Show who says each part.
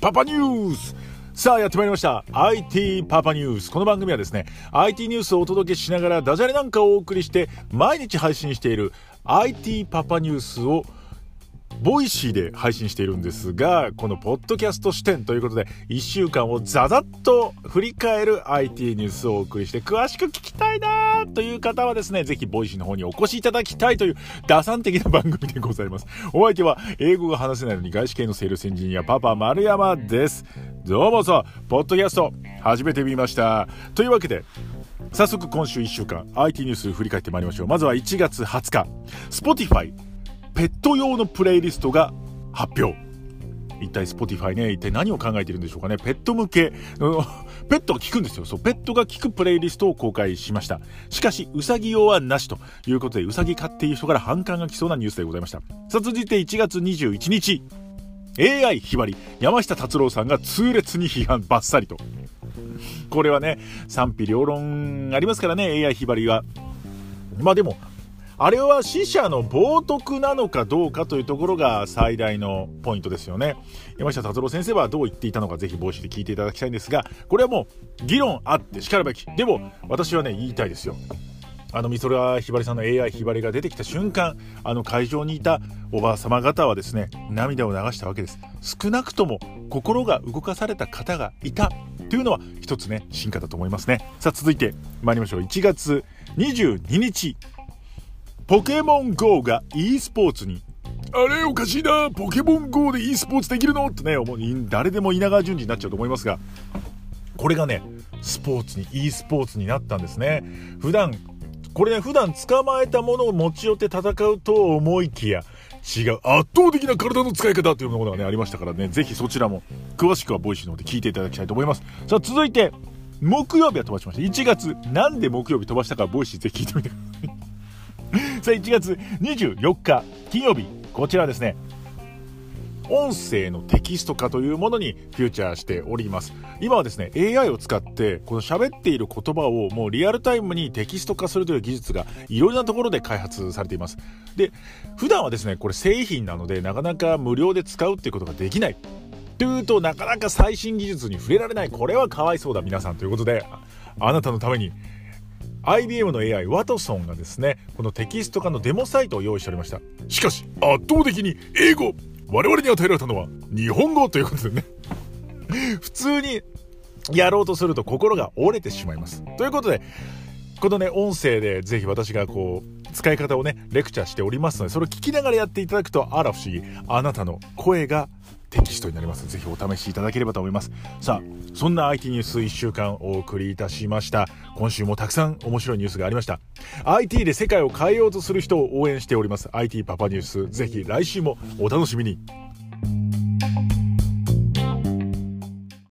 Speaker 1: パパニュース。さあやってまいりました。IT パパニュース。この番組はですね IT ニュースをお届けしながらダジャレなんかをお送りして毎日配信している IT パパニュースを Voicy で配信しているんですが、このポッドキャスト支店ということで、1週間をザザッと振り返る IT ニュースをお送りして、詳しく聞きたいなという方はですね、ぜひ Voicy の方にお越しいただきたいという打算的な番組でございます。お相手は、英語が話せないのに外資系のセールスエンジニア、パパ丸山です。どうもさ、ポッドキャスト、始めてみました。というわけで、早速今週1週間 IT ニュース振り返ってまいりましょう。まずは1月20日、Spotify ペット用のプレイリストが発表一体 Spotify ね一体何を考えてるんでしょうかね。ペット向け ペットが聞くんですよ。そうペットが聞くプレイリストを公開しました。しかしウサギ用はなしということでウサギ飼っている人から反感が来そうなニュースでございました。さあ続いて1月21日。AI ひばり山下達郎さんが痛烈に批判バッサリと。これはね賛否両論ありますからね AI ひばりは。まあでもあれは死者の冒涜なのかどうかというところが最大のポイントですよね。山下達郎先生はどう言っていたのかぜひ帽子で聞いていただきたいんですが、これはもう議論あってしかるべき。でも私はね、言いたいですよ。あの美空ひばりさんの AI ひばりが出てきた瞬間あの会場にいたおばあ様方はですね涙を流したわけです少なくとも心が動かされた方がいたというのは一つね進化だと思いますねさあ続いて参りましょう1月22日ポケモン GO が e スポーツに。あれおかしいな。ポケモン GO で e スポーツできるの？ってね誰でも稲川淳二になっちゃうと思いますが。これがねスポーツに e スポーツになったんですね。普段これね普段捕まえたものを持ち寄って戦うと思いきや違う。圧倒的な体の使い方というものがねありましたからね。ぜひそちらも詳しくは Voicy の方で聞いていただきたいと思います。さあ続いて木曜日は飛ばしました。1月なんで木曜日飛ばしたか Voicy ぜひ聞いてみてください。さあ1月24日金曜日こちらですね。音声のテキスト化というものにフューチャーしております。今はですね AI を使ってこの喋っている言葉をもうリアルタイムにテキスト化するという技術がいろいろなところで開発されています。で普段はですねこれ製品なのでなかなか無料で使うっていうことができない。というとなかなか最新技術に触れられない。これはかわいそうだ皆さん。ということであなたのために IBM の AI ワトソンがですねこのテキスト化のデモサイトを用意しておりました。しかし圧倒的に英語我々に与えられたのは日本語ということでね。普通にやろうとすると心が折れてしまいます。ということでこのね音声でぜひ私がこう使い方をねレクチャーしておりますのでそれを聞きながらやっていただくとあら不思議。あなたの声がテキストになります。ぜひお試しいただければと思います。さあ、そんな IT ニュース1週間お送りいたしました。今週もたくさん面白いニュースがありました。IT で世界を変えようとする人を応援しております。IT パパニュース、ぜひ来週もお楽しみに。